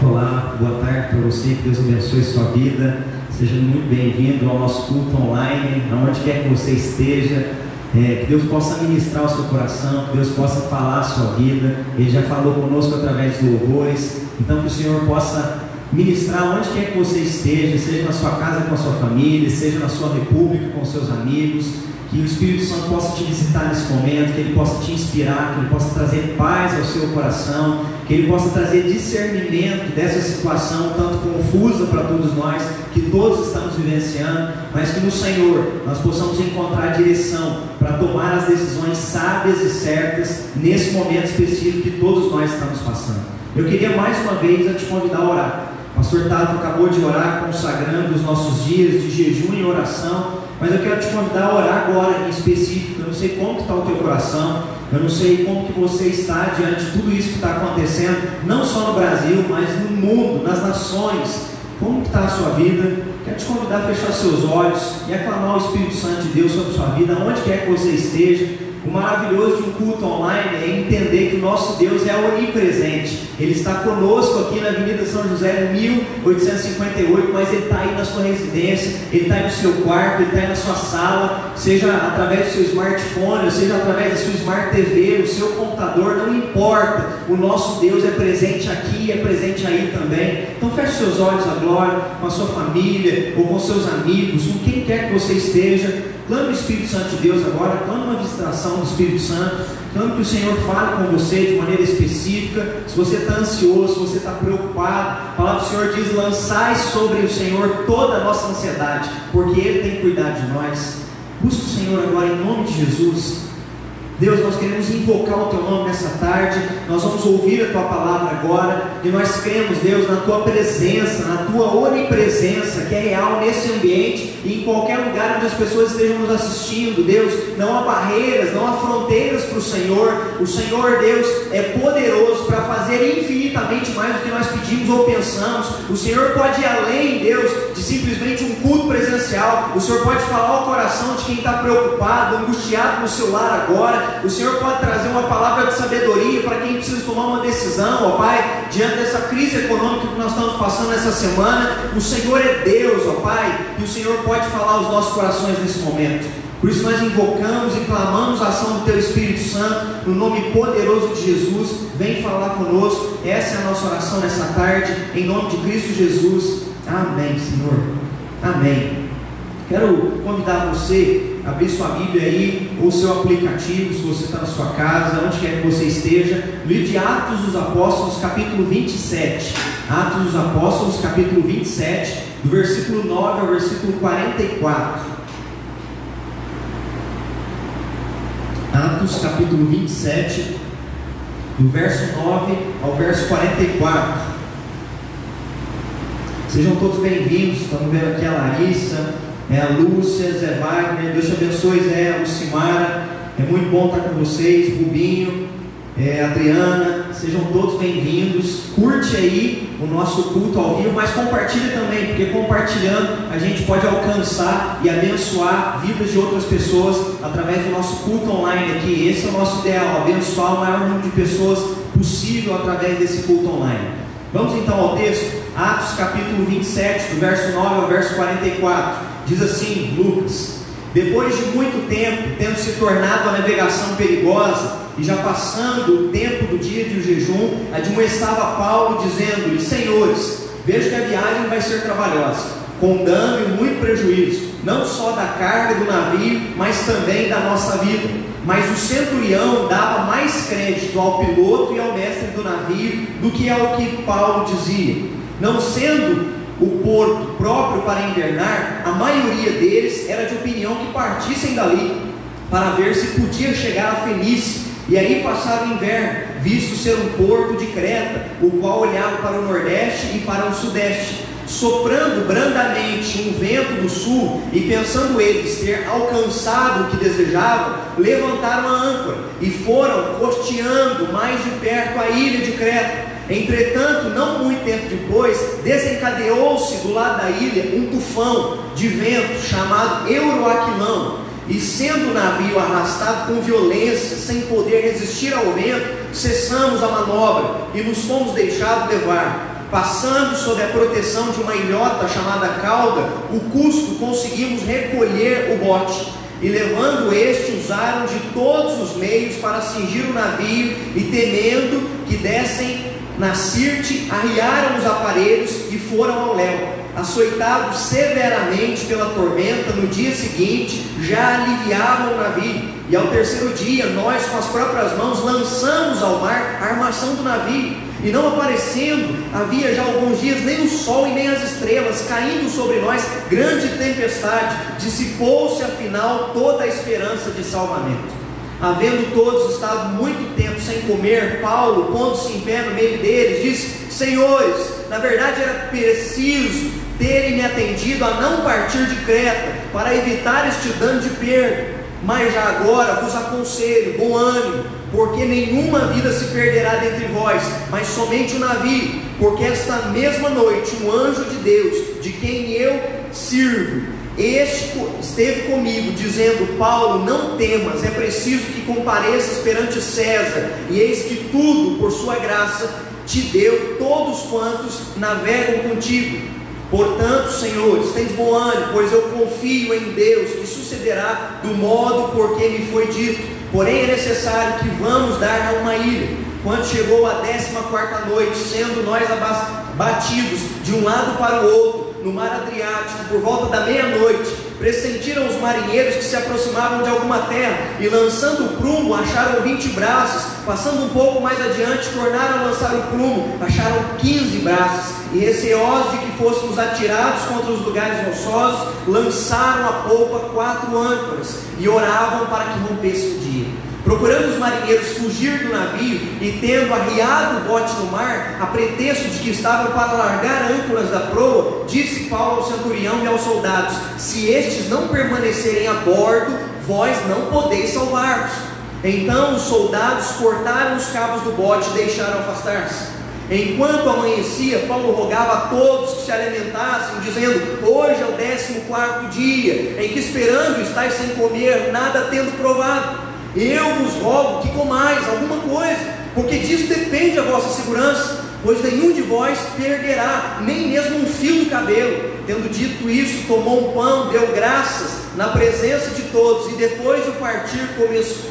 Olá, boa tarde para você, que Deus abençoe sua vida. Seja muito bem-vindo ao nosso culto online, aonde quer que você esteja. É, que Deus possa ministrar o seu coração, que Deus possa falar a sua vida. Ele já falou conosco através de louvores. Então, que o Senhor possa ministrar onde quer que você esteja, seja na sua casa com a sua família, seja na sua república com seus amigos que o Espírito Santo possa te visitar nesse momento, que ele possa te inspirar, que ele possa trazer paz ao seu coração, que ele possa trazer discernimento dessa situação, tanto confusa para todos nós, que todos estamos vivenciando, mas que no Senhor nós possamos encontrar direção para tomar as decisões sábias e certas nesse momento específico que todos nós estamos passando. Eu queria mais uma vez te convidar a orar. Pastor Tato acabou de orar, consagrando os nossos dias de jejum e oração mas eu quero te convidar a orar agora em específico. Eu não sei como está o teu coração, eu não sei como que você está diante de tudo isso que está acontecendo, não só no Brasil, mas no mundo, nas nações. Como está a sua vida? Quero te convidar a fechar seus olhos e aclamar o Espírito Santo de Deus sobre a sua vida, onde quer que você esteja. O maravilhoso de um culto online é entender que o nosso Deus é onipresente. Ele está conosco aqui na Avenida São José, 1858, mas Ele está aí na sua residência, Ele está aí no seu quarto, Ele está aí na sua sala, seja através do seu smartphone, seja através da sua smart TV, o seu computador, não importa. O nosso Deus é presente aqui e é presente aí também. Então feche seus olhos glória, com a sua família, ou com seus amigos, com quem quer que você esteja. Clame o Espírito Santo de Deus agora, clame uma visitação do Espírito Santo, clame que o Senhor fale com você de maneira específica. Se você está ansioso, se você está preocupado, a palavra do Senhor diz: lançai sobre o Senhor toda a nossa ansiedade, porque Ele tem cuidado de nós. Busque o Senhor agora em nome de Jesus. Deus, nós queremos invocar o Teu nome nessa tarde, nós vamos ouvir a Tua palavra agora, e nós cremos, Deus, na Tua presença, na Tua onipresença, que é real nesse ambiente e em qualquer lugar onde as pessoas estejam nos assistindo, Deus, não há barreiras, não há fronteiras para o Senhor, o Senhor, Deus, é poderoso para fazer infinitamente mais do que nós pedimos ou pensamos, o Senhor pode ir além, Deus, de simplesmente um culto presencial, o Senhor pode falar ao coração de quem está preocupado, angustiado no seu lar agora, o Senhor pode trazer uma palavra de sabedoria para quem precisa tomar uma decisão, ó Pai, diante dessa crise econômica que nós estamos passando essa semana. O Senhor é Deus, ó Pai, e o Senhor pode falar aos nossos corações nesse momento. Por isso nós invocamos e clamamos a ação do Teu Espírito Santo, no nome poderoso de Jesus. Vem falar conosco. Essa é a nossa oração nessa tarde, em nome de Cristo Jesus. Amém, Senhor. Amém. Quero convidar você abrir sua Bíblia aí, ou seu aplicativo, se você está na sua casa, onde quer que você esteja, livro de Atos dos Apóstolos, capítulo 27. Atos dos Apóstolos, capítulo 27, do versículo 9 ao versículo 44. Atos, capítulo 27, do verso 9 ao verso 44. Sejam todos bem-vindos. Estamos vendo aqui a Larissa, é a Lúcia, Zé Wagner, Deus te abençoe, Zé, Lucimara, é muito bom estar com vocês, Rubinho, é, Adriana, sejam todos bem-vindos, curte aí o nosso culto ao vivo, mas compartilha também, porque compartilhando a gente pode alcançar e abençoar vidas de outras pessoas através do nosso culto online aqui, esse é o nosso ideal, abençoar o maior número de pessoas possível através desse culto online. Vamos então ao texto, Atos capítulo 27, do verso 9 ao verso 44. Diz assim, Lucas: Depois de muito tempo, tendo se tornado a navegação perigosa, e já passando o tempo do dia de jejum, admoestava Paulo, dizendo-lhe: Senhores, vejo que a viagem vai ser trabalhosa, com dano e muito prejuízo, não só da carga do navio, mas também da nossa vida. Mas o centurião dava mais crédito ao piloto e ao mestre do navio do que ao que Paulo dizia. Não sendo o porto próprio para invernar, a maioria deles era de opinião que partissem dali para ver se podia chegar a Fenícia e aí passar o inverno, visto ser um porto de Creta, o qual olhava para o nordeste e para o sudeste, soprando brandamente um vento do sul, e pensando eles ter alcançado o que desejavam, levantaram a âncora e foram costeando mais de perto a ilha de Creta. Entretanto, não muito tempo depois, desencadeou-se do lado da ilha um tufão de vento chamado Euroaquilão, e sendo o navio arrastado com violência, sem poder resistir ao vento, cessamos a manobra e nos fomos deixados levar. Passando sob a proteção de uma ilhota chamada cauda, o custo conseguimos recolher o bote. E levando este, usaram de todos os meios para cingir o navio, e temendo que dessem na Sirte, arriaram os aparelhos e foram ao léu. Açoitados severamente pela tormenta, no dia seguinte já aliviavam o navio. E ao terceiro dia, nós com as próprias mãos lançamos ao mar a armação do navio e não aparecendo, havia já alguns dias nem o sol e nem as estrelas, caindo sobre nós grande tempestade, dissipou-se afinal toda a esperança de salvamento. Havendo todos estado muito tempo sem comer, Paulo, pondo-se em pé no meio deles, disse: Senhores, na verdade era preciso terem me atendido a não partir de Creta, para evitar este dano de perda. Mas já agora vos aconselho, bom ânimo, porque nenhuma vida se perderá dentre vós, mas somente o navio, porque esta mesma noite um anjo de Deus, de quem eu sirvo, este esteve comigo, dizendo: Paulo, não temas, é preciso que compareças perante César, e eis que tudo, por sua graça, te deu todos quantos navegam contigo. Portanto, senhores, tens bom ânimo, pois eu confio em Deus, que sucederá do modo por que me foi dito. Porém, é necessário que vamos dar a uma ilha. Quando chegou a décima quarta noite, sendo nós abatidos de um lado para o outro, no mar Adriático, por volta da meia-noite, pressentiram os marinheiros que se aproximavam de alguma terra, e lançando o prumo, acharam vinte braços, passando um pouco mais adiante, tornaram a lançar o prumo, acharam quinze braços, e receosos de que fôssemos atirados contra os lugares rochosos, lançaram a polpa quatro âncoras, e oravam para que rompesse o dia. Procurando os marinheiros fugir do navio e tendo arriado o bote no mar, a pretexto de que estavam para largar âncoras da proa, disse Paulo ao centurião e aos soldados: Se estes não permanecerem a bordo, vós não podeis salvar-vos. Então os soldados cortaram os cabos do bote e deixaram afastar-se. Enquanto amanhecia, Paulo rogava a todos que se alimentassem, dizendo: Hoje é o décimo quarto dia, em que esperando estáis sem comer, nada tendo provado. Eu vos rogo que comais alguma coisa, porque disso depende a vossa segurança, pois nenhum de vós perderá, nem mesmo um fio do cabelo. Tendo dito isso, tomou um pão, deu graças na presença de todos, e depois de partir,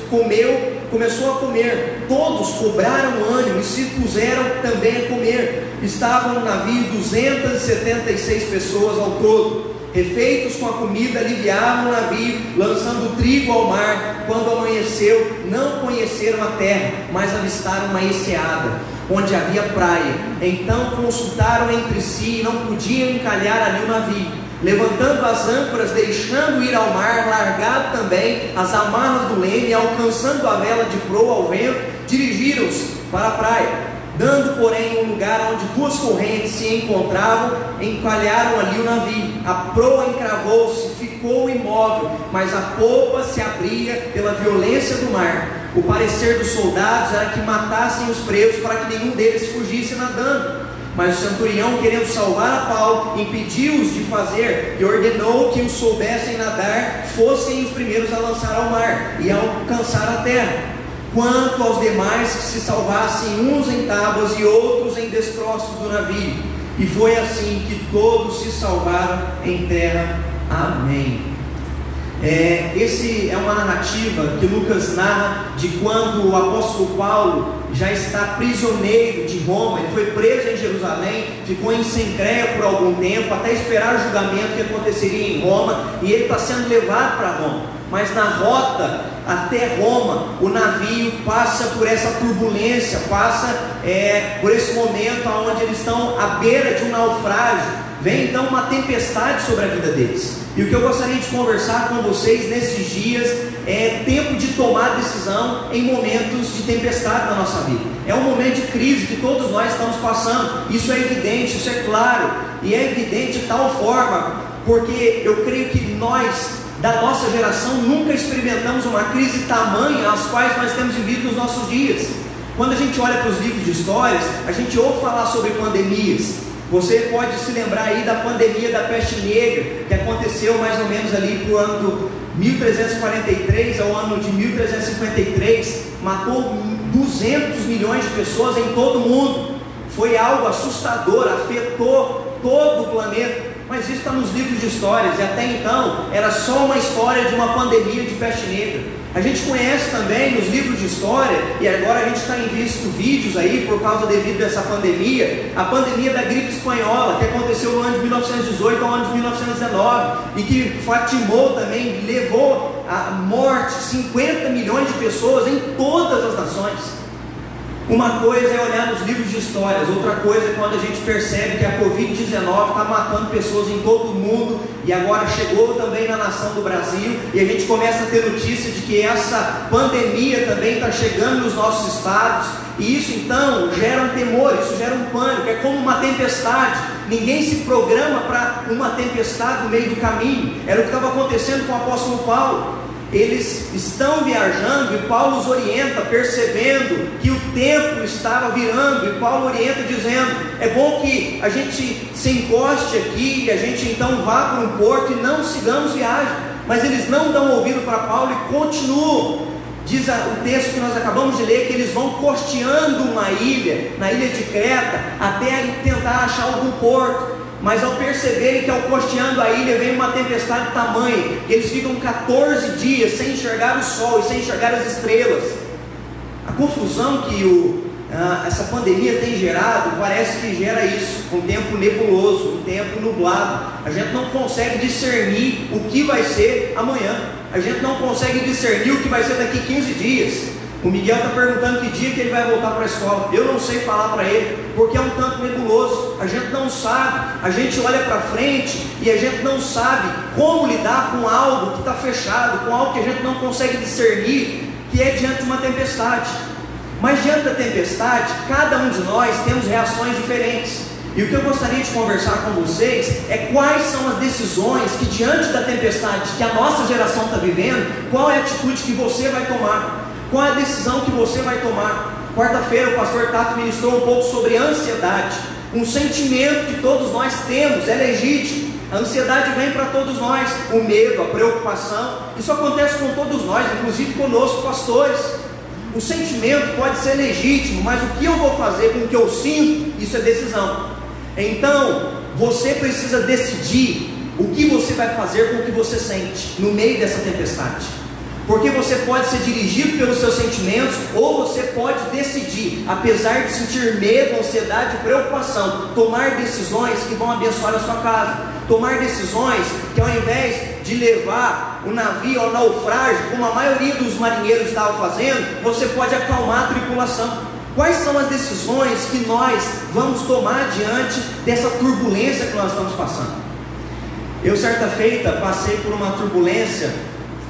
comeu, começou a comer. Todos cobraram ânimo e se puseram também a comer. Estavam no navio 276 pessoas ao todo refeitos com a comida, aliviaram o navio, lançando trigo ao mar. Quando amanheceu, não conheceram a terra, mas avistaram uma enseada, onde havia praia. Então consultaram entre si e não podiam encalhar ali o navio. Levantando as âncoras, deixando ir ao mar, largado também as amarras do leme, alcançando a vela de proa ao vento, dirigiram-se para a praia Dando, porém, um lugar onde duas correntes se encontravam, encalharam ali o navio. A proa encravou-se, ficou imóvel, mas a polpa se abria pela violência do mar. O parecer dos soldados era que matassem os presos para que nenhum deles fugisse nadando. Mas o centurião, querendo salvar a Paulo, impediu-os de fazer e ordenou que os soubessem nadar fossem os primeiros a lançar ao mar e a alcançar a terra quanto aos demais que se salvassem uns em tábuas e outros em destroços do navio. E foi assim que todos se salvaram em terra. Amém. É, esse é uma narrativa que Lucas narra de quando o apóstolo Paulo já está prisioneiro de Roma, ele foi preso em Jerusalém, ficou em Sencreia por algum tempo, até esperar o julgamento que aconteceria em Roma, e ele está sendo levado para Roma mas na rota até Roma, o navio passa por essa turbulência, passa é, por esse momento onde eles estão à beira de um naufrágio. Vem então uma tempestade sobre a vida deles. E o que eu gostaria de conversar com vocês nesses dias é tempo de tomar decisão em momentos de tempestade na nossa vida. É um momento de crise que todos nós estamos passando. Isso é evidente, isso é claro. E é evidente de tal forma, porque eu creio que nós da nossa geração nunca experimentamos uma crise tamanha as quais nós temos vivido nos nossos dias. Quando a gente olha para os livros de histórias, a gente ouve falar sobre pandemias. Você pode se lembrar aí da pandemia da peste negra, que aconteceu mais ou menos ali para o ano do 1343 ao ano de 1353, matou 200 milhões de pessoas em todo o mundo foi algo assustador, afetou todo o planeta. Mas isso está nos livros de histórias, e até então era só uma história de uma pandemia de peste negra. A gente conhece também nos livros de história, e agora a gente está em visto vídeos aí por causa devido a essa pandemia, a pandemia da gripe espanhola, que aconteceu no ano de 1918 ao ano de 1919, e que fatimou também, levou à morte 50 milhões de pessoas em todas as nações. Uma coisa é olhar nos livros de histórias, outra coisa é quando a gente percebe que a Covid-19 está matando pessoas em todo o mundo e agora chegou também na nação do Brasil e a gente começa a ter notícia de que essa pandemia também está chegando nos nossos estados e isso então gera um temor, isso gera um pânico, é como uma tempestade. Ninguém se programa para uma tempestade no meio do caminho. Era o que estava acontecendo com o apóstolo Paulo eles estão viajando e Paulo os orienta, percebendo que o tempo estava virando, e Paulo orienta dizendo: é bom que a gente se encoste aqui, e a gente então vá para um porto e não sigamos viagem. Mas eles não dão ouvido para Paulo e continuam. Diz o texto que nós acabamos de ler que eles vão costeando uma ilha, na ilha de Creta, até tentar achar algum porto. Mas ao perceberem que ao costeando a ilha vem uma tempestade tamanha, eles ficam 14 dias sem enxergar o sol e sem enxergar as estrelas. A confusão que o, ah, essa pandemia tem gerado parece que gera isso, um tempo nebuloso, um tempo nublado. A gente não consegue discernir o que vai ser amanhã. A gente não consegue discernir o que vai ser daqui 15 dias. O Miguel está perguntando que dia que ele vai voltar para a escola. Eu não sei falar para ele, porque é um tanto nebuloso. A gente não sabe. A gente olha para frente e a gente não sabe como lidar com algo que está fechado, com algo que a gente não consegue discernir, que é diante de uma tempestade. Mas diante da tempestade, cada um de nós temos reações diferentes. E o que eu gostaria de conversar com vocês é quais são as decisões que, diante da tempestade que a nossa geração está vivendo, qual é a atitude que você vai tomar. Qual é a decisão que você vai tomar? Quarta-feira o pastor Tato ministrou um pouco sobre ansiedade, um sentimento que todos nós temos, é legítimo. A ansiedade vem para todos nós, o medo, a preocupação, isso acontece com todos nós, inclusive conosco, pastores. O sentimento pode ser legítimo, mas o que eu vou fazer com o que eu sinto, isso é decisão. Então, você precisa decidir o que você vai fazer com o que você sente no meio dessa tempestade. Porque você pode ser dirigido pelos seus sentimentos, ou você pode decidir, apesar de sentir medo, ansiedade e preocupação, tomar decisões que vão abençoar a sua casa. Tomar decisões que ao invés de levar o navio ao naufrágio, como a maioria dos marinheiros estavam fazendo, você pode acalmar a tripulação. Quais são as decisões que nós vamos tomar diante dessa turbulência que nós estamos passando? Eu, certa feita, passei por uma turbulência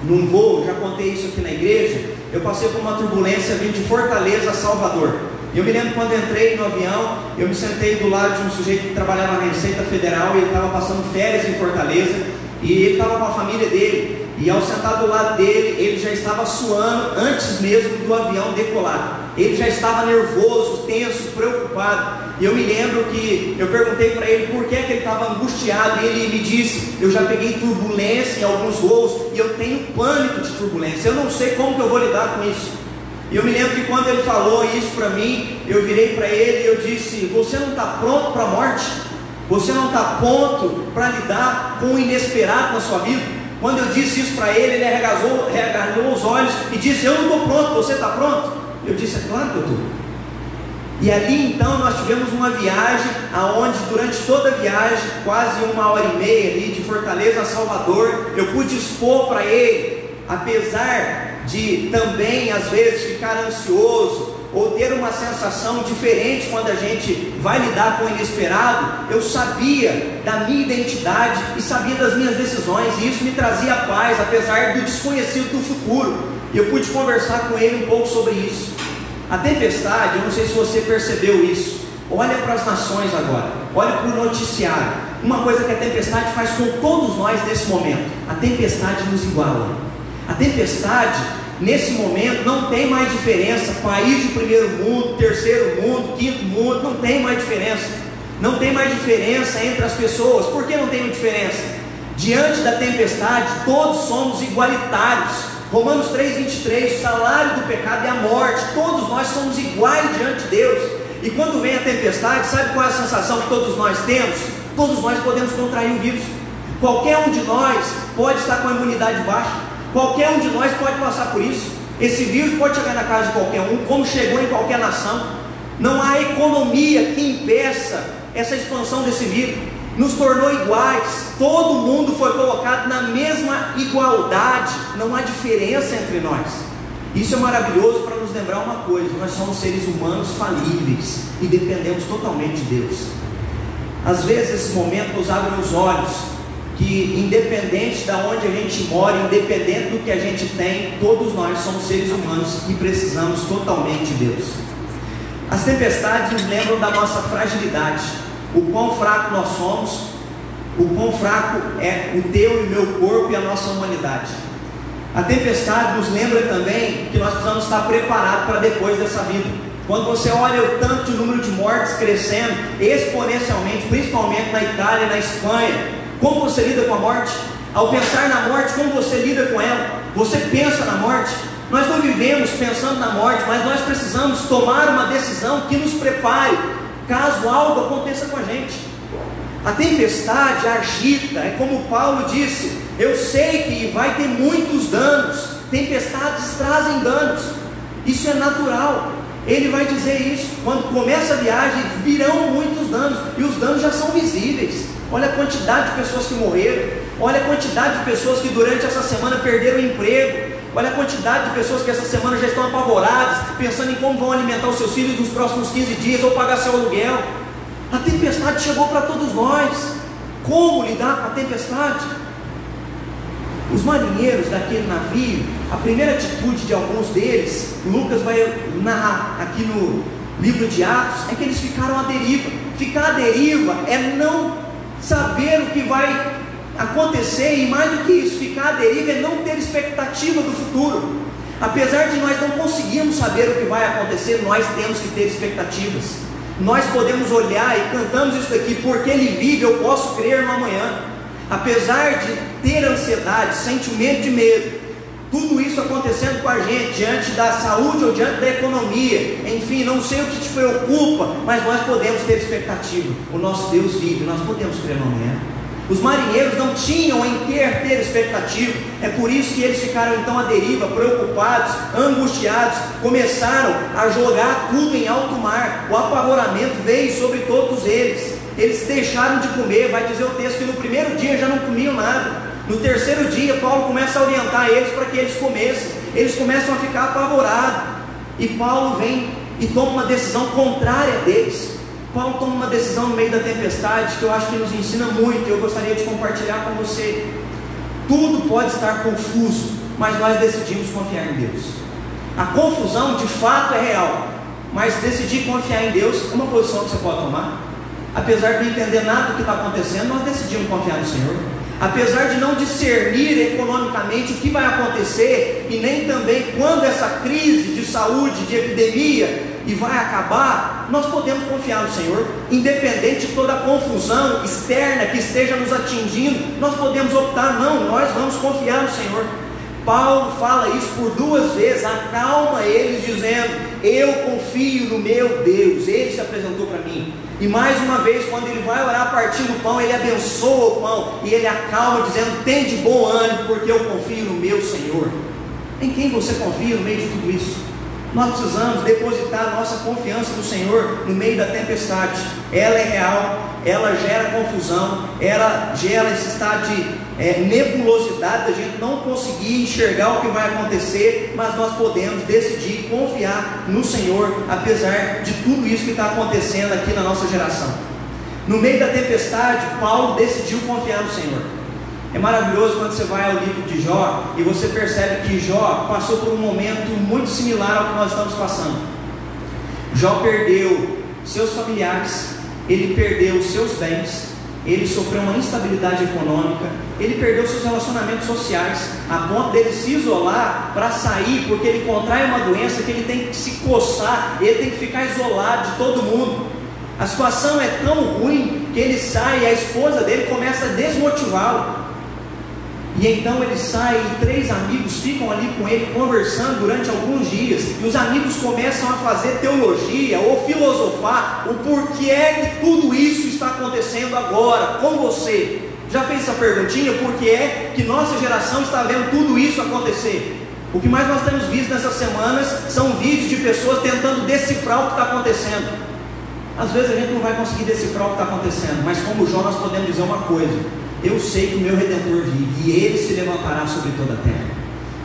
num voo, já contei isso aqui na igreja, eu passei por uma turbulência vindo de Fortaleza a Salvador. Eu me lembro quando entrei no avião, eu me sentei do lado de um sujeito que trabalhava na Receita Federal e ele estava passando férias em Fortaleza e ele estava com a família dele. E ao sentar do lado dele, ele já estava suando antes mesmo do avião decolar. Ele já estava nervoso, tenso, preocupado. E eu me lembro que eu perguntei para ele por que, que ele estava angustiado. E ele me disse: Eu já peguei turbulência em alguns voos e eu tenho pânico de turbulência. Eu não sei como que eu vou lidar com isso. E eu me lembro que quando ele falou isso para mim, eu virei para ele e eu disse: Você não está pronto para a morte? Você não está pronto para lidar com o inesperado na sua vida? Quando eu disse isso para ele, ele arregalou os olhos e disse: Eu não estou pronto, você está pronto? Eu disse, é claro que eu estou. E ali então nós tivemos uma viagem aonde durante toda a viagem, quase uma hora e meia ali de Fortaleza a Salvador, eu pude expor para ele, apesar de também às vezes ficar ansioso ou ter uma sensação diferente quando a gente vai lidar com o inesperado, eu sabia da minha identidade e sabia das minhas decisões, e isso me trazia paz, apesar do desconhecido do futuro. E eu pude conversar com ele um pouco sobre isso. A tempestade, eu não sei se você percebeu isso. Olha para as nações agora, olha para o noticiário. Uma coisa que a tempestade faz com todos nós nesse momento: a tempestade nos iguala. A tempestade, nesse momento, não tem mais diferença. País de primeiro mundo, terceiro mundo, quinto mundo, não tem mais diferença. Não tem mais diferença entre as pessoas. Por que não tem diferença? Diante da tempestade, todos somos igualitários. Romanos 3,23, o salário do pecado é a morte, todos nós somos iguais diante de Deus. E quando vem a tempestade, sabe qual é a sensação que todos nós temos? Todos nós podemos contrair o vírus. Qualquer um de nós pode estar com a imunidade baixa. Qualquer um de nós pode passar por isso. Esse vírus pode chegar na casa de qualquer um, como chegou em qualquer nação. Não há economia que impeça essa expansão desse vírus. Nos tornou iguais. Todo mundo foi colocado na mesma igualdade. Não há diferença entre nós. Isso é maravilhoso para nos lembrar uma coisa: nós somos seres humanos falíveis e dependemos totalmente de Deus. Às vezes, esse momento nos abre os olhos que, independente de onde a gente mora, independente do que a gente tem, todos nós somos seres humanos e precisamos totalmente de Deus. As tempestades nos lembram da nossa fragilidade, o quão fraco nós somos, o quão fraco é o teu e meu corpo e a nossa humanidade. A tempestade nos lembra também que nós precisamos estar preparados para depois dessa vida. Quando você olha o tanto de número de mortes crescendo exponencialmente, principalmente na Itália e na Espanha, como você lida com a morte? Ao pensar na morte, como você lida com ela? Você pensa na morte? Nós não vivemos pensando na morte, mas nós precisamos tomar uma decisão que nos prepare caso algo aconteça com a gente. A tempestade agita, é como Paulo disse: eu sei que vai ter muitos danos, tempestades trazem danos, isso é natural. Ele vai dizer isso, quando começa a viagem, virão muitos danos, e os danos já são visíveis. Olha a quantidade de pessoas que morreram. Olha a quantidade de pessoas que durante essa semana perderam o emprego. Olha a quantidade de pessoas que essa semana já estão apavoradas, pensando em como vão alimentar os seus filhos nos próximos 15 dias ou pagar seu aluguel. A tempestade chegou para todos nós. Como lidar com a tempestade? Os marinheiros daquele navio, a primeira atitude de alguns deles, Lucas vai narrar aqui no livro de Atos, é que eles ficaram à deriva. Ficar à deriva é não saber o que vai acontecer e mais do que isso, ficar à deriva é não ter expectativa do futuro. Apesar de nós não conseguirmos saber o que vai acontecer, nós temos que ter expectativas. Nós podemos olhar e cantamos isso daqui, porque Ele vive, eu posso crer no amanhã. Apesar de ter ansiedade, sentimento de medo, tudo isso acontecendo com a gente, diante da saúde ou diante da economia, enfim, não sei o que te preocupa, mas nós podemos ter expectativa. O nosso Deus vive, nós podemos crer no amanhã. Os marinheiros não tinham em ter ter expectativa, é por isso que eles ficaram então à deriva, preocupados, angustiados, começaram a jogar tudo em alto mar. O apavoramento veio sobre todos eles. Eles deixaram de comer, vai dizer o texto que no primeiro dia já não comiam nada. No terceiro dia, Paulo começa a orientar eles para que eles comessem. Eles começam a ficar apavorados. E Paulo vem e toma uma decisão contrária deles. Paulo toma uma decisão no meio da tempestade que eu acho que nos ensina muito e eu gostaria de compartilhar com você. Tudo pode estar confuso, mas nós decidimos confiar em Deus. A confusão de fato é real, mas decidir confiar em Deus é uma posição que você pode tomar. Apesar de não entender nada do que está acontecendo, nós decidimos confiar no Senhor apesar de não discernir economicamente o que vai acontecer e nem também quando essa crise de saúde, de epidemia e vai acabar, nós podemos confiar no Senhor, independente de toda a confusão externa que esteja nos atingindo, nós podemos optar, não, nós vamos confiar no Senhor. Paulo fala isso por duas vezes, acalma eles, dizendo: Eu confio no meu Deus, ele se apresentou para mim. E mais uma vez, quando ele vai orar partindo o pão, ele abençoa o pão e ele acalma, dizendo: Tem de bom ânimo, porque eu confio no meu Senhor. Em quem você confia no meio de tudo isso? Nós precisamos depositar nossa confiança no Senhor no meio da tempestade. Ela é real, ela gera confusão, ela gera esse estado de é, nebulosidade, da gente não conseguir enxergar o que vai acontecer, mas nós podemos decidir confiar no Senhor, apesar de tudo isso que está acontecendo aqui na nossa geração. No meio da tempestade, Paulo decidiu confiar no Senhor. É maravilhoso quando você vai ao livro de Jó e você percebe que Jó passou por um momento muito similar ao que nós estamos passando. Jó perdeu seus familiares, ele perdeu seus bens, ele sofreu uma instabilidade econômica, ele perdeu seus relacionamentos sociais, a ponto dele se isolar para sair, porque ele contrai uma doença que ele tem que se coçar, ele tem que ficar isolado de todo mundo. A situação é tão ruim que ele sai e a esposa dele começa a desmotivá-lo. E então ele sai e três amigos ficam ali com ele conversando durante alguns dias. E os amigos começam a fazer teologia ou filosofar o porquê é que tudo isso está acontecendo agora com você. Já fez essa perguntinha? Por que é que nossa geração está vendo tudo isso acontecer? O que mais nós temos visto nessas semanas são vídeos de pessoas tentando decifrar o que está acontecendo. Às vezes a gente não vai conseguir decifrar o que está acontecendo, mas como Jó nós podemos dizer uma coisa: eu sei que o meu redentor vive e ele se levantará sobre toda a terra.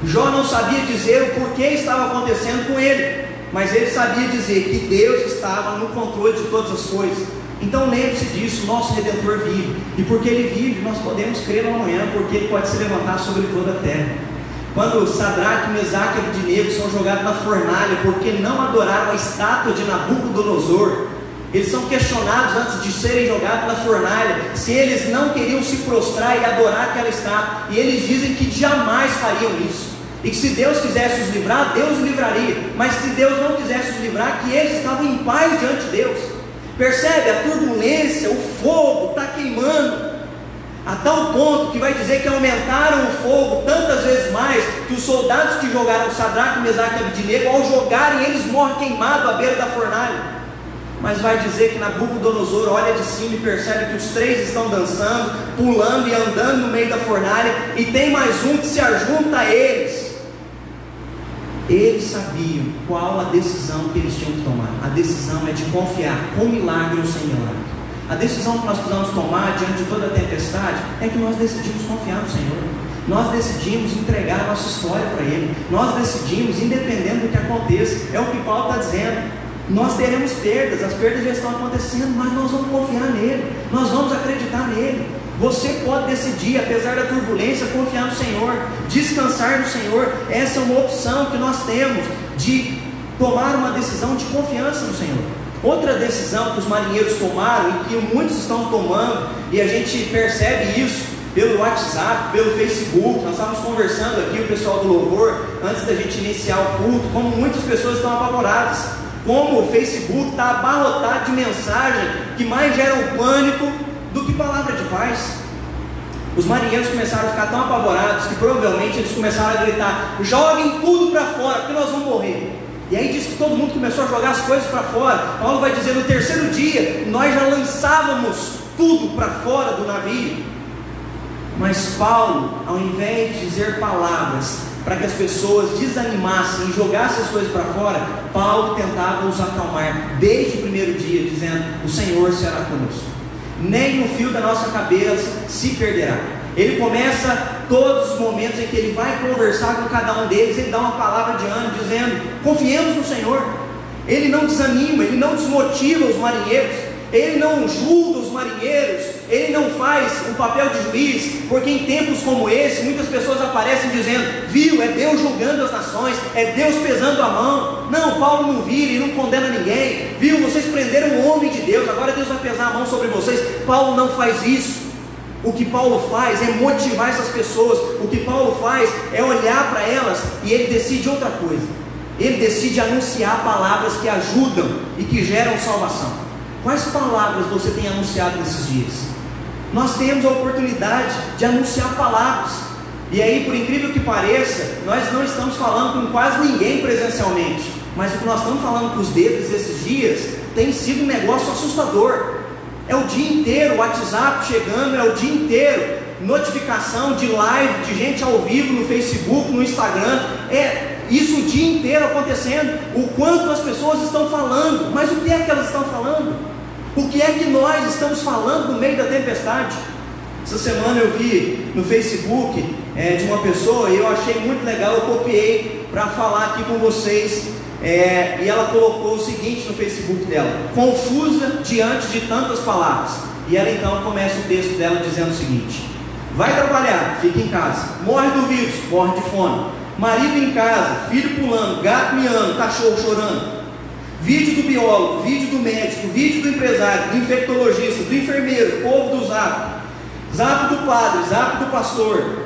Jó não sabia dizer o porquê estava acontecendo com ele, mas ele sabia dizer que Deus estava no controle de todas as coisas. Então lembre-se disso, nosso redentor vive, e porque ele vive, nós podemos crer no amanhã, porque ele pode se levantar sobre toda a terra. Quando Sadraque, Mesaque e Abdinego são jogados na fornalha porque não adoraram a estátua de Nabucodonosor, eles são questionados antes de serem jogados na fornalha se eles não queriam se prostrar e adorar aquela estátua. E eles dizem que jamais fariam isso. E que se Deus quisesse os livrar, Deus os livraria. Mas se Deus não quisesse os livrar, que eles estavam em paz diante de Deus. Percebe a turbulência, o fogo está queimando. A tal ponto que vai dizer que aumentaram o fogo tantas vezes mais que os soldados que jogaram Sadraque, Mesaque e Abdinego, ao jogarem, eles morrem queimados à beira da fornalha mas vai dizer que Nabucodonosor olha de cima e percebe que os três estão dançando, pulando e andando no meio da fornalha, e tem mais um que se ajunta a eles. Eles sabiam qual a decisão que eles tinham que tomar. A decisão é de confiar com milagre sem milagre. A decisão que nós precisamos tomar diante de toda a tempestade é que nós decidimos confiar no Senhor. Nós decidimos entregar a nossa história para Ele. Nós decidimos, independente do que aconteça, é o que Paulo está dizendo. Nós teremos perdas, as perdas já estão acontecendo, mas nós vamos confiar nele, nós vamos acreditar nele. Você pode decidir, apesar da turbulência, confiar no Senhor, descansar no Senhor. Essa é uma opção que nós temos de tomar uma decisão de confiança no Senhor. Outra decisão que os marinheiros tomaram e que muitos estão tomando, e a gente percebe isso pelo WhatsApp, pelo Facebook. Nós estávamos conversando aqui, o pessoal do louvor, antes da gente iniciar o culto, como muitas pessoas estão apavoradas como o Facebook está abarrotado de mensagem que mais geram pânico do que palavra de paz. Os marinheiros começaram a ficar tão apavorados que provavelmente eles começaram a gritar: joguem tudo para fora, porque nós vamos morrer. E aí diz que todo mundo começou a jogar as coisas para fora. Paulo vai dizer: no terceiro dia, nós já lançávamos tudo para fora do navio. Mas Paulo, ao invés de dizer palavras, para que as pessoas desanimassem e jogassem as coisas para fora, Paulo tentava os acalmar desde o primeiro dia, dizendo: O Senhor será conosco, nem o fio da nossa cabeça se perderá. Ele começa todos os momentos em que ele vai conversar com cada um deles, ele dá uma palavra de ânimo, dizendo: Confiemos no Senhor. Ele não desanima, ele não desmotiva os marinheiros, ele não julga os marinheiros, ele não faz um papel de juiz, porque em tempos como esse, muitas pessoas aparecem dizendo: viu, é Deus julgando as nações, é Deus pesando a mão. Não, Paulo não vira e não condena ninguém. Viu, vocês prenderam o homem de Deus, agora Deus vai pesar a mão sobre vocês. Paulo não faz isso. O que Paulo faz é motivar essas pessoas, o que Paulo faz é olhar para elas e ele decide outra coisa. Ele decide anunciar palavras que ajudam e que geram salvação. Quais palavras você tem anunciado nesses dias? Nós temos a oportunidade de anunciar palavras. E aí, por incrível que pareça, nós não estamos falando com quase ninguém presencialmente. Mas o que nós estamos falando com os dedos esses dias tem sido um negócio assustador. É o dia inteiro, o WhatsApp chegando, é o dia inteiro, notificação de live, de gente ao vivo no Facebook, no Instagram. É isso o dia inteiro acontecendo. O quanto as pessoas estão falando, mas o que é que elas estão falando? O que é que nós estamos falando no meio da tempestade? Essa semana eu vi no Facebook é, de uma pessoa e eu achei muito legal, eu copiei para falar aqui com vocês. É, e ela colocou o seguinte no Facebook dela: confusa diante de tantas palavras. E ela então começa o texto dela dizendo o seguinte: vai trabalhar, fica em casa, morre do vírus, morre de fome, marido em casa, filho pulando, gato miando, cachorro chorando, Vídeo do biólogo, vídeo do médico, vídeo do empresário, do infectologista, do enfermeiro, povo do zap, zap do padre, zap do pastor,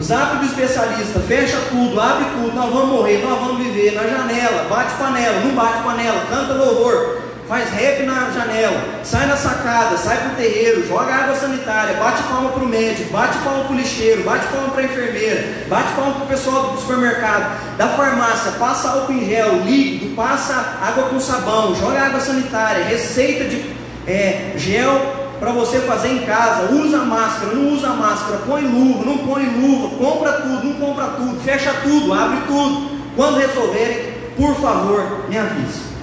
zap do especialista, fecha tudo, abre tudo, nós vamos morrer, nós vamos viver, na janela, bate panela, não bate panela, canta louvor, faz rap na janela, sai na sacada, sai pro terreiro, joga água sanitária, bate palma pro médico, bate palma pro lixeiro, bate palma pra enfermeira, bate palma pro pessoal do supermercado, da farmácia, passa álcool em gel, líquido, passa água com sabão, joga água sanitária, receita de é, gel para você fazer em casa, usa máscara, não usa máscara, põe luva, não põe luva, compra tudo, não compra tudo, fecha tudo, abre tudo. Quando resolverem, por favor, me avise.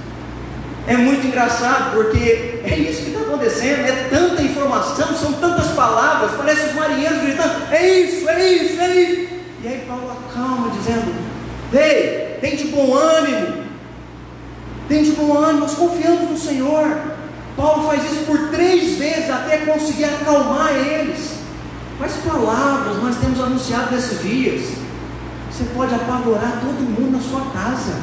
É muito engraçado porque é isso que está acontecendo, é tanta informação, são tantas palavras, parece os marinheiros gritando: é isso, é isso, é isso. E aí Paulo acalma, dizendo: Ei, tem de bom ânimo, tem de bom ânimo, nós confiamos no Senhor. Paulo faz isso por três vezes até conseguir acalmar eles. Quais palavras nós temos anunciado nesses dias? Você pode apavorar todo mundo na sua casa.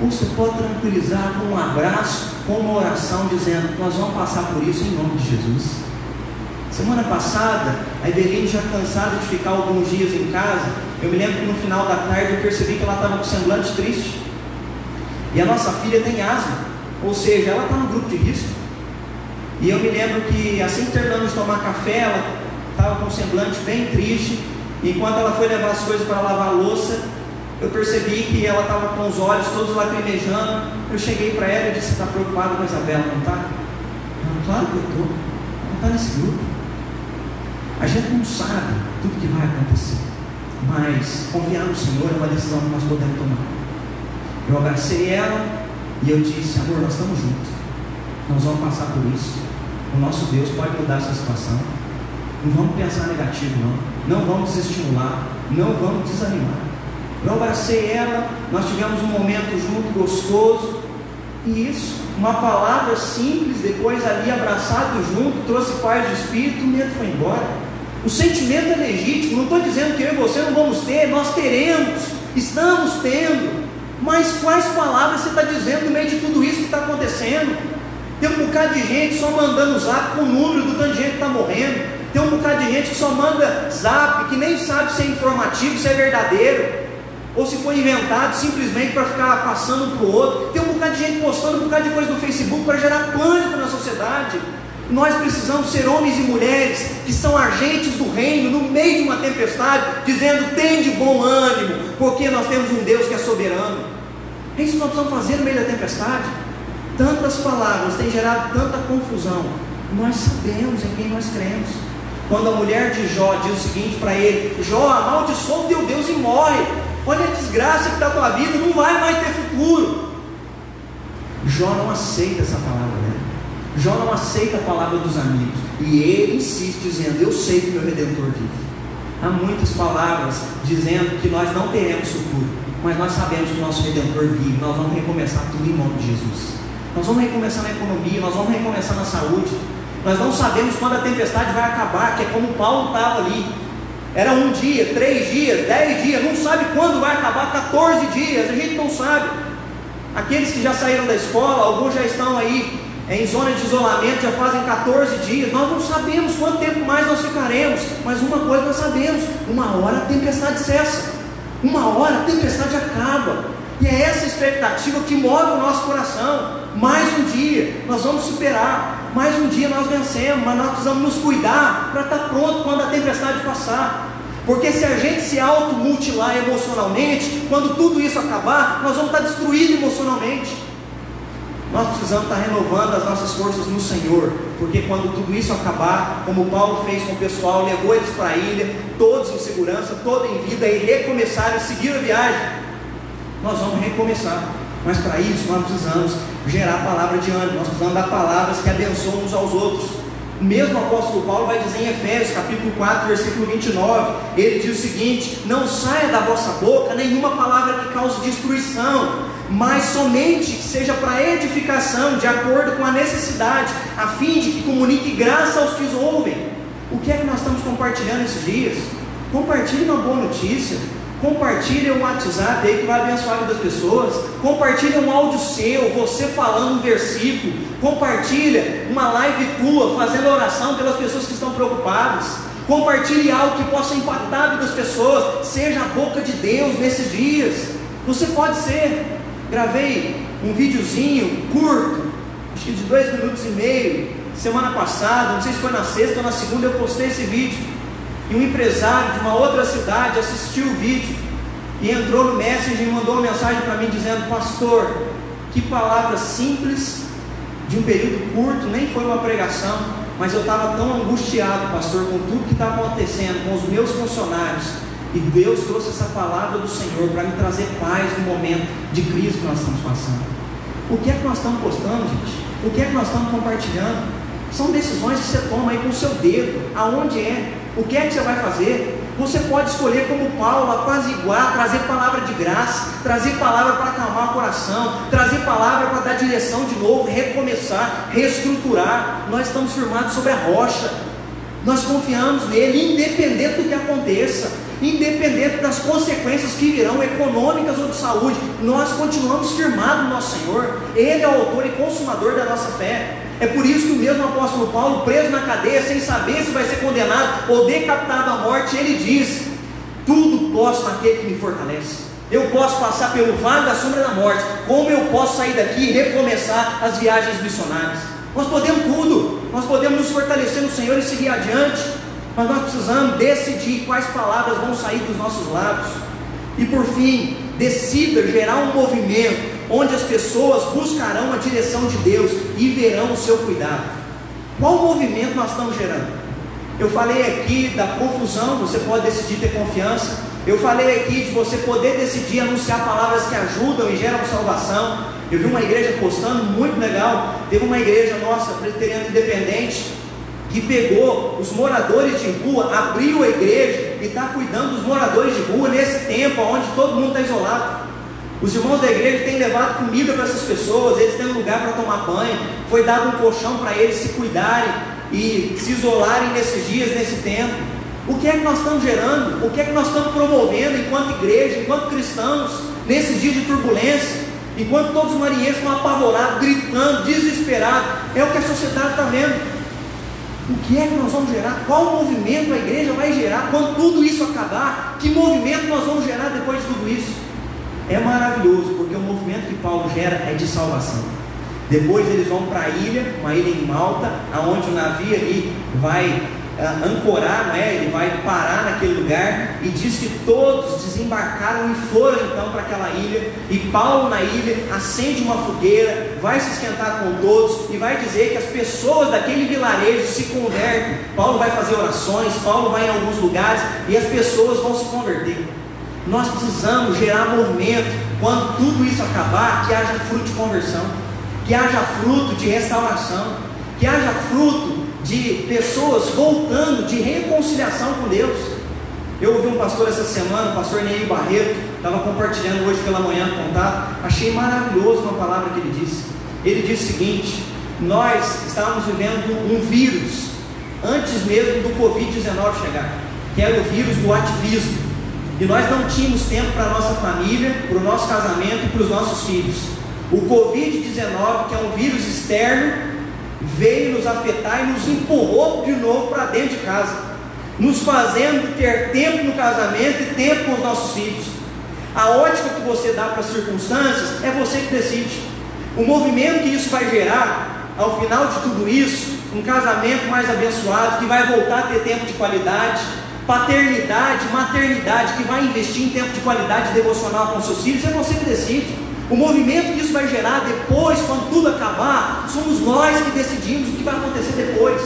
Ou você pode tranquilizar com um abraço, com uma oração, dizendo: Nós vamos passar por isso em nome de Jesus. Semana passada, a Eveline já cansada de ficar alguns dias em casa. Eu me lembro que no final da tarde eu percebi que ela estava com semblante triste. E a nossa filha tem asma, ou seja, ela está no grupo de risco. E eu me lembro que assim que terminamos de tomar café, ela estava com semblante bem triste. Enquanto ela foi levar as coisas para lavar a louça, eu percebi que ela estava com os olhos todos lacrimejando. Eu cheguei para ela e disse: está preocupada com a Isabela, não está? Claro que eu estou. Não está nesse grupo. A gente não sabe tudo que vai acontecer. Mas confiar no Senhor é uma decisão que nós podemos tomar. Eu abracei ela e eu disse: Amor, nós estamos juntos. Nós vamos passar por isso. O nosso Deus pode mudar essa situação. Não vamos pensar negativo, não. Não vamos desestimular. Não vamos desanimar. Eu abracei ela, nós tivemos um momento junto gostoso. E isso, uma palavra simples, depois ali abraçado junto, trouxe paz de espírito, o medo foi embora. O sentimento é legítimo, não estou dizendo que eu e você não vamos ter, nós teremos, estamos tendo. Mas quais palavras você está dizendo no meio de tudo isso que está acontecendo? Tem um bocado de gente só mandando zap com o número do tanto de gente que está morrendo. Tem um bocado de gente que só manda zap, que nem sabe se é informativo, se é verdadeiro, ou se foi inventado simplesmente para ficar passando para o outro. Tem um bocado de gente postando um bocado de coisa no Facebook para gerar pânico na sociedade. Nós precisamos ser homens e mulheres que são agentes do reino no meio de uma tempestade, dizendo: tem de bom ânimo, porque nós temos um Deus que é soberano. É isso que nós precisamos fazer no meio da tempestade. Tantas palavras têm gerado tanta confusão. Nós sabemos em quem nós cremos. Quando a mulher de Jó diz o seguinte para ele: Jó, amaldiçoa o teu Deus e morre. Olha a desgraça que está a tua vida, não vai mais ter futuro. Jó não aceita essa palavra dela. Jó não aceita a palavra dos amigos. E ele insiste, dizendo: Eu sei que meu redentor vive. Há muitas palavras dizendo que nós não teremos futuro, mas nós sabemos que o nosso redentor vive. Nós vamos recomeçar tudo em nome de Jesus. Nós vamos recomeçar na economia, nós vamos recomeçar na saúde. Nós não sabemos quando a tempestade vai acabar, que é como Paulo estava ali. Era um dia, três dias, dez dias, não sabe quando vai acabar, 14 dias, a gente não sabe. Aqueles que já saíram da escola, alguns já estão aí em zona de isolamento, já fazem 14 dias. Nós não sabemos quanto tempo mais nós ficaremos, mas uma coisa nós sabemos: uma hora a tempestade cessa, uma hora a tempestade acaba. E é essa expectativa que move o nosso coração. Mais um dia nós vamos superar, mais um dia nós vencemos, mas nós precisamos nos cuidar para estar pronto quando a tempestade passar. Porque se a gente se automutilar emocionalmente, quando tudo isso acabar, nós vamos estar destruídos emocionalmente. Nós precisamos estar renovando as nossas forças no Senhor, porque quando tudo isso acabar, como Paulo fez com o pessoal, levou eles para a ilha, todos em segurança, todos em vida, e recomeçaram seguiram a viagem, nós vamos recomeçar. Mas para isso nós precisamos gerar palavra de ânimo, nós precisamos dar palavras que abençoam uns aos outros. O mesmo apóstolo Paulo vai dizer em Efésios, capítulo 4, versículo 29, ele diz o seguinte: Não saia da vossa boca nenhuma palavra que cause destruição, mas somente que seja para edificação, de acordo com a necessidade, a fim de que comunique graça aos que os ouvem. O que é que nós estamos compartilhando esses dias? Compartilhe uma boa notícia, Compartilhe um WhatsApp aí que vai abençoar a vida das pessoas. Compartilhe um áudio seu, você falando um versículo. Compartilha uma live tua fazendo oração pelas pessoas que estão preocupadas. Compartilhe algo que possa impactar a vida das pessoas. Seja a boca de Deus nesses dias. Você pode ser. Gravei um videozinho curto acho que de dois minutos e meio, semana passada, não sei se foi na sexta ou na segunda, eu postei esse vídeo. E um empresário de uma outra cidade assistiu o vídeo e entrou no Messenger e mandou uma mensagem para mim dizendo: Pastor, que palavra simples, de um período curto, nem foi uma pregação, mas eu estava tão angustiado, pastor, com tudo que está acontecendo, com os meus funcionários. E Deus trouxe essa palavra do Senhor para me trazer paz no momento de crise que nós estamos passando. O que é que nós estamos postando, gente? O que é que nós estamos compartilhando? São decisões que você toma aí com o seu dedo. Aonde é? O que é que você vai fazer? Você pode escolher como Paulo, apaziguar, trazer palavra de graça, trazer palavra para acalmar o coração, trazer palavra para dar direção de novo, recomeçar, reestruturar. Nós estamos firmados sobre a rocha. Nós confiamos nele, independente do que aconteça, independente das consequências que virão, econômicas ou de saúde, nós continuamos firmados no nosso Senhor. Ele é o autor e consumador da nossa fé. É por isso que o mesmo apóstolo Paulo, preso na cadeia, sem saber se vai ser condenado ou decapitado à morte, ele diz: Tudo posso naquele que me fortalece. Eu posso passar pelo vale da sombra da morte, como eu posso sair daqui e recomeçar as viagens missionárias. Nós podemos tudo, nós podemos nos fortalecer no Senhor e seguir adiante, mas nós precisamos decidir quais palavras vão sair dos nossos lábios. E por fim, decida gerar um movimento onde as pessoas buscarão a direção de Deus e verão o seu cuidado. Qual movimento nós estamos gerando? Eu falei aqui da confusão, você pode decidir ter confiança. Eu falei aqui de você poder decidir anunciar palavras que ajudam e geram salvação. Eu vi uma igreja postando muito legal. Teve uma igreja nossa, presbiteriana independente, que pegou os moradores de rua, abriu a igreja e está cuidando dos moradores de rua nesse tempo onde todo mundo está isolado. Os irmãos da igreja têm levado comida para essas pessoas, eles têm um lugar para tomar banho, foi dado um colchão para eles se cuidarem e se isolarem nesses dias, nesse tempo. O que é que nós estamos gerando? O que é que nós estamos promovendo enquanto igreja, enquanto cristãos, nesses dias de turbulência? Enquanto todos os marinheiros estão apavorados, gritando, desesperados, é o que a sociedade está vendo. O que é que nós vamos gerar? Qual movimento a igreja vai gerar quando tudo isso acabar? Que movimento nós vamos gerar depois de tudo isso? É maravilhoso, porque o movimento que Paulo gera é de salvação. Depois eles vão para a ilha, uma ilha em Malta, aonde o navio ali vai uh, ancorar, né? ele vai parar naquele lugar, e diz que todos desembarcaram e foram então para aquela ilha, e Paulo na ilha acende uma fogueira, vai se esquentar com todos, e vai dizer que as pessoas daquele vilarejo se convertem. Paulo vai fazer orações, Paulo vai em alguns lugares, e as pessoas vão se converter. Nós precisamos gerar movimento quando tudo isso acabar, que haja fruto de conversão, que haja fruto de restauração, que haja fruto de pessoas voltando de reconciliação com Deus. Eu ouvi um pastor essa semana, o pastor Neil Barreto, estava compartilhando hoje pela manhã no contato, achei maravilhoso uma palavra que ele disse. Ele disse o seguinte: nós estávamos vivendo um vírus antes mesmo do Covid-19 chegar, que era o vírus do ativismo. E nós não tínhamos tempo para a nossa família, para o nosso casamento e para os nossos filhos. O Covid-19, que é um vírus externo, veio nos afetar e nos empurrou de novo para dentro de casa, nos fazendo ter tempo no casamento e tempo com os nossos filhos. A ótica que você dá para as circunstâncias é você que decide. O movimento que isso vai gerar, ao final de tudo isso, um casamento mais abençoado, que vai voltar a ter tempo de qualidade, paternidade, maternidade, que vai investir em tempo de qualidade devocional com seus filhos, é você que decide. O movimento que isso vai gerar depois, quando tudo acabar, somos nós que decidimos o que vai acontecer depois.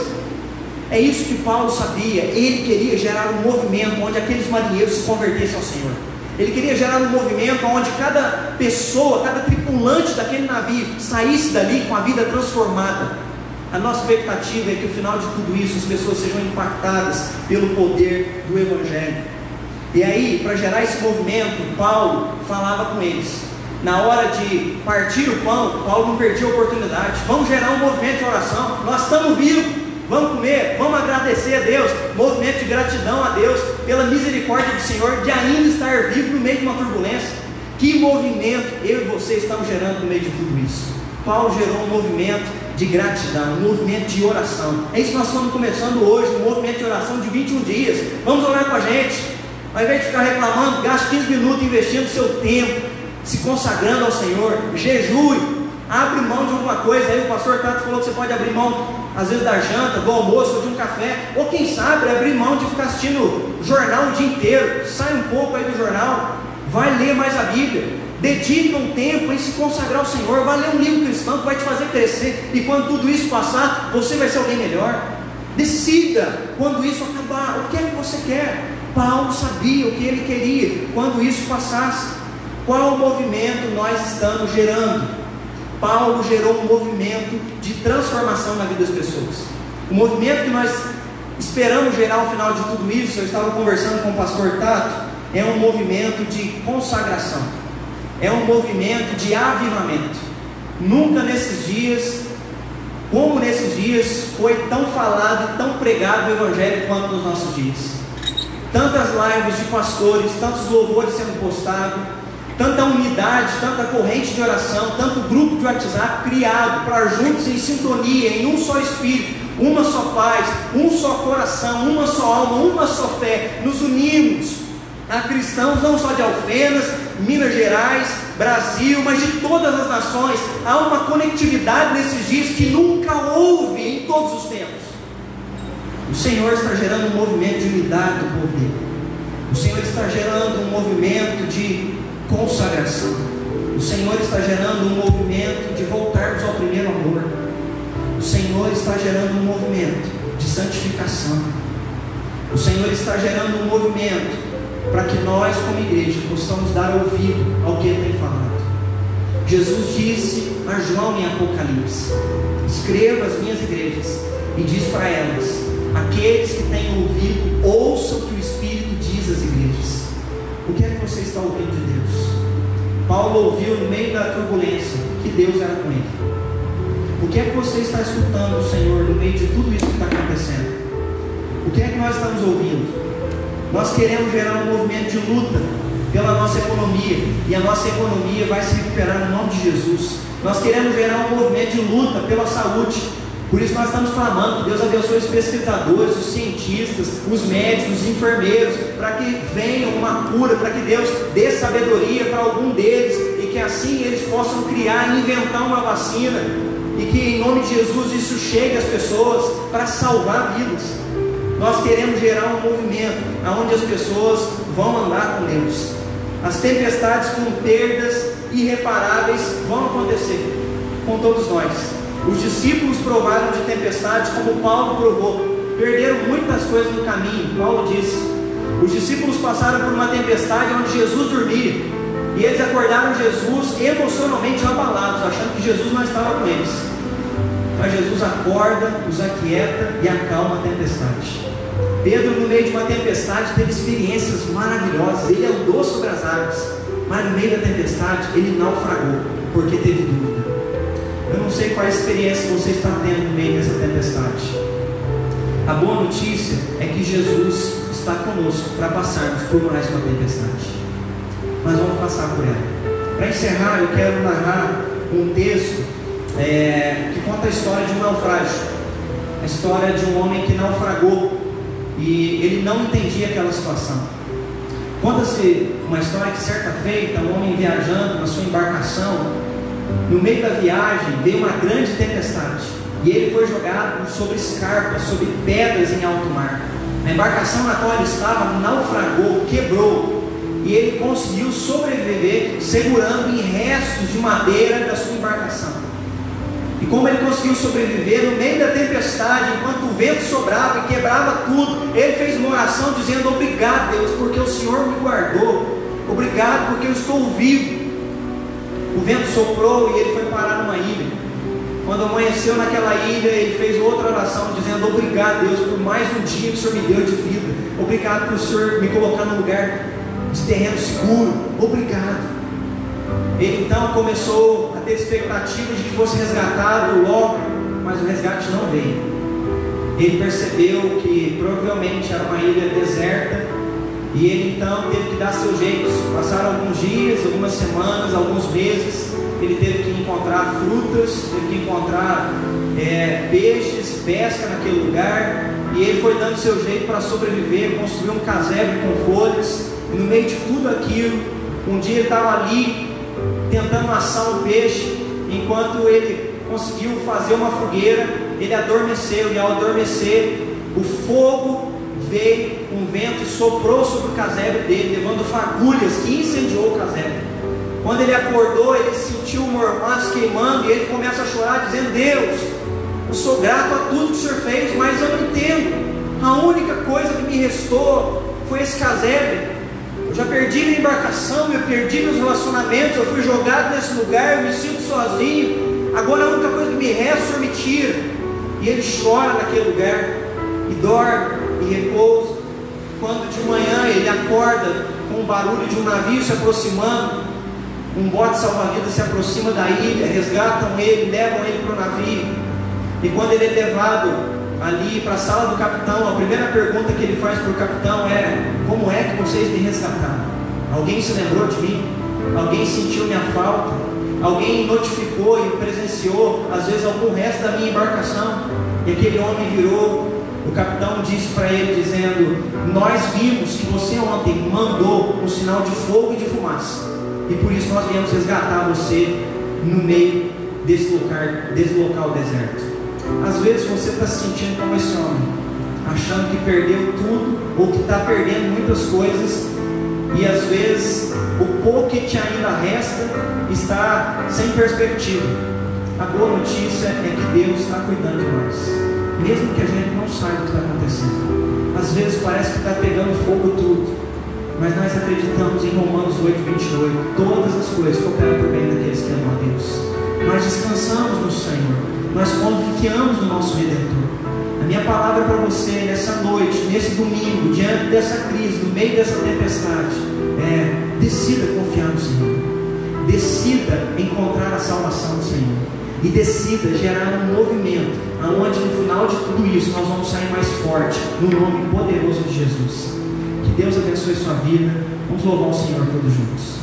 É isso que Paulo sabia. Ele queria gerar um movimento onde aqueles marinheiros se convertessem ao Senhor. Ele queria gerar um movimento onde cada pessoa, cada tripulante daquele navio saísse dali com a vida transformada a nossa expectativa é que no final de tudo isso as pessoas sejam impactadas pelo poder do Evangelho. E aí, para gerar esse movimento, Paulo falava com eles. Na hora de partir o pão, Paulo não perdia a oportunidade. Vamos gerar um movimento de oração. Nós estamos vivos, vamos comer, vamos agradecer a Deus. Movimento de gratidão a Deus pela misericórdia do Senhor de ainda estar vivo no meio de uma turbulência. Que movimento eu e você estamos gerando no meio de tudo isso? Paulo gerou um movimento de gratidão, um movimento de oração. É isso que nós estamos começando hoje, um movimento de oração de 21 dias. Vamos orar com a gente. Ao invés de ficar reclamando, gaste 15 minutos investindo seu tempo, se consagrando ao Senhor, jejue, abre mão de alguma coisa. Aí o pastor Tato falou que você pode abrir mão, às vezes, da janta, do almoço, ou de um café, ou quem sabe abrir mão de ficar assistindo jornal o dia inteiro. Sai um pouco aí do jornal, vai ler mais a Bíblia. Dedica um tempo em se consagrar ao Senhor. Vai ler um livro cristão que vai te fazer crescer. E quando tudo isso passar, você vai ser alguém melhor. Decida quando isso acabar. O que é que você quer? Paulo sabia o que ele queria quando isso passasse. Qual movimento nós estamos gerando? Paulo gerou um movimento de transformação na vida das pessoas. O movimento que nós esperamos gerar ao final de tudo isso, eu estava conversando com o pastor Tato, é um movimento de consagração é um movimento de avivamento. Nunca nesses dias, como nesses dias, foi tão falado e tão pregado o Evangelho quanto nos nossos dias. Tantas lives de pastores, tantos louvores sendo postados, tanta unidade, tanta corrente de oração, tanto grupo de WhatsApp criado para juntos em sintonia, em um só espírito, uma só paz, um só coração, uma só alma, uma só fé, nos unimos a cristãos não só de Alfenas, Minas Gerais, Brasil, mas de todas as nações. Há uma conectividade nesses dias que nunca houve em todos os tempos. O Senhor está gerando um movimento de unidade do povo dele. O Senhor está gerando um movimento de consagração. O Senhor está gerando um movimento de voltarmos ao primeiro amor. O Senhor está gerando um movimento de santificação. O Senhor está gerando um movimento para que nós, como igreja, possamos dar ouvido ao que ele tem falado. Jesus disse a João em Apocalipse: Escreva as minhas igrejas e diz para elas: Aqueles que têm ouvido, ouçam o que o Espírito diz às igrejas. O que é que você está ouvindo de Deus? Paulo ouviu no meio da turbulência que Deus era com ele. O que é que você está escutando do Senhor no meio de tudo isso que está acontecendo? O que é que nós estamos ouvindo? Nós queremos gerar um movimento de luta pela nossa economia, e a nossa economia vai se recuperar no nome de Jesus. Nós queremos gerar um movimento de luta pela saúde, por isso nós estamos clamando que Deus abençoe os pesquisadores, os cientistas, os médicos, os enfermeiros, para que venha uma cura, para que Deus dê sabedoria para algum deles e que assim eles possam criar e inventar uma vacina e que em nome de Jesus isso chegue às pessoas para salvar vidas. Nós queremos gerar um movimento onde as pessoas vão andar com Deus. As tempestades com perdas irreparáveis vão acontecer com todos nós. Os discípulos provaram de tempestades como Paulo provou. Perderam muitas coisas no caminho. Paulo disse: os discípulos passaram por uma tempestade onde Jesus dormia. E eles acordaram Jesus emocionalmente abalados, achando que Jesus não estava com eles. Mas Jesus acorda, os aquieta e acalma a tempestade. Pedro, no meio de uma tempestade, teve experiências maravilhosas. Ele andou sobre as águas, mas no meio da tempestade, ele naufragou, porque teve dúvida. Eu não sei qual experiência você está tendo no meio dessa tempestade. A boa notícia é que Jesus está conosco para passarmos por mais uma tempestade. Mas vamos passar por ela. Para encerrar, eu quero narrar um texto é, que conta a história de um naufrágio. A história de um homem que naufragou e ele não entendia aquela situação. Conta-se uma história que certa feita, um homem viajando na sua embarcação, no meio da viagem veio uma grande tempestade e ele foi jogado sobre escarpas, sobre pedras em alto mar. A embarcação na qual ele estava naufragou, quebrou e ele conseguiu sobreviver segurando em restos de madeira da sua embarcação. Como ele conseguiu sobreviver no meio da tempestade, enquanto o vento sobrava e quebrava tudo, ele fez uma oração dizendo: Obrigado, Deus, porque o Senhor me guardou. Obrigado, porque eu estou vivo. O vento soprou e ele foi parar numa ilha. Quando amanheceu naquela ilha, ele fez outra oração dizendo: Obrigado, Deus, por mais um dia que o Senhor me deu de vida. Obrigado por o Senhor me colocar num lugar de terreno seguro. Obrigado. Ele então começou a ter expectativa de que fosse resgatado logo, mas o resgate não veio. Ele percebeu que provavelmente era uma ilha deserta e ele então teve que dar seus jeitos. Passaram alguns dias, algumas semanas, alguns meses. Ele teve que encontrar frutas, teve que encontrar é, peixes, pesca naquele lugar. E ele foi dando seu jeito para sobreviver, construiu um casebre com folhas. E no meio de tudo aquilo, um dia ele estava ali tentando assar um peixe, enquanto ele conseguiu fazer uma fogueira, ele adormeceu, e ao adormecer, o fogo veio, um vento soprou sobre o casebre dele, levando fagulhas que incendiou o casebre. Quando ele acordou, ele sentiu o mormaço queimando e ele começa a chorar, dizendo: Deus, eu sou grato a tudo que o Senhor fez, mas eu não entendo. A única coisa que me restou foi esse casebre. Eu já perdi minha embarcação, eu perdi meus relacionamentos, eu fui jogado nesse lugar, eu me sinto sozinho. Agora a única coisa que me resta, o Senhor me tira. E ele chora naquele lugar, e dorme, e repousa. Quando de manhã ele acorda com o barulho de um navio se aproximando, um bote salva-vidas se aproxima da ilha, resgatam ele, levam ele para o navio. E quando ele é levado ali para a sala do capitão, a primeira pergunta que ele faz para o capitão é: Como é que vocês me resgataram? Alguém se lembrou de mim? Alguém sentiu minha falta? Alguém notificou e presenciou, às vezes, algum resto da minha embarcação? E aquele homem virou. O capitão disse para ele, dizendo: Nós vimos que você ontem mandou um sinal de fogo e de fumaça e por isso nós viemos resgatar você no meio desse local, desse local deserto. Às vezes você está se sentindo como esse homem, achando que perdeu tudo ou que está perdendo muitas coisas, e às vezes o pouco que te ainda resta está sem perspectiva. A boa notícia é que Deus está cuidando de nós, mesmo que a gente não saiba o que está acontecendo. Às vezes parece que está pegando fogo tudo, mas nós acreditamos em Romanos 8, 28. Todas as coisas cooperam por bem daqueles que amam a Deus. Nós descansamos no Senhor. Nós confiamos no nosso Redentor. A minha palavra para você nessa noite, nesse domingo, diante dessa crise, no meio dessa tempestade, é: decida confiar no Senhor. Decida encontrar a salvação do Senhor. E decida gerar um movimento, aonde no final de tudo isso nós vamos sair mais forte, no nome poderoso de Jesus. Que Deus abençoe sua vida. Vamos louvar o Senhor todos juntos.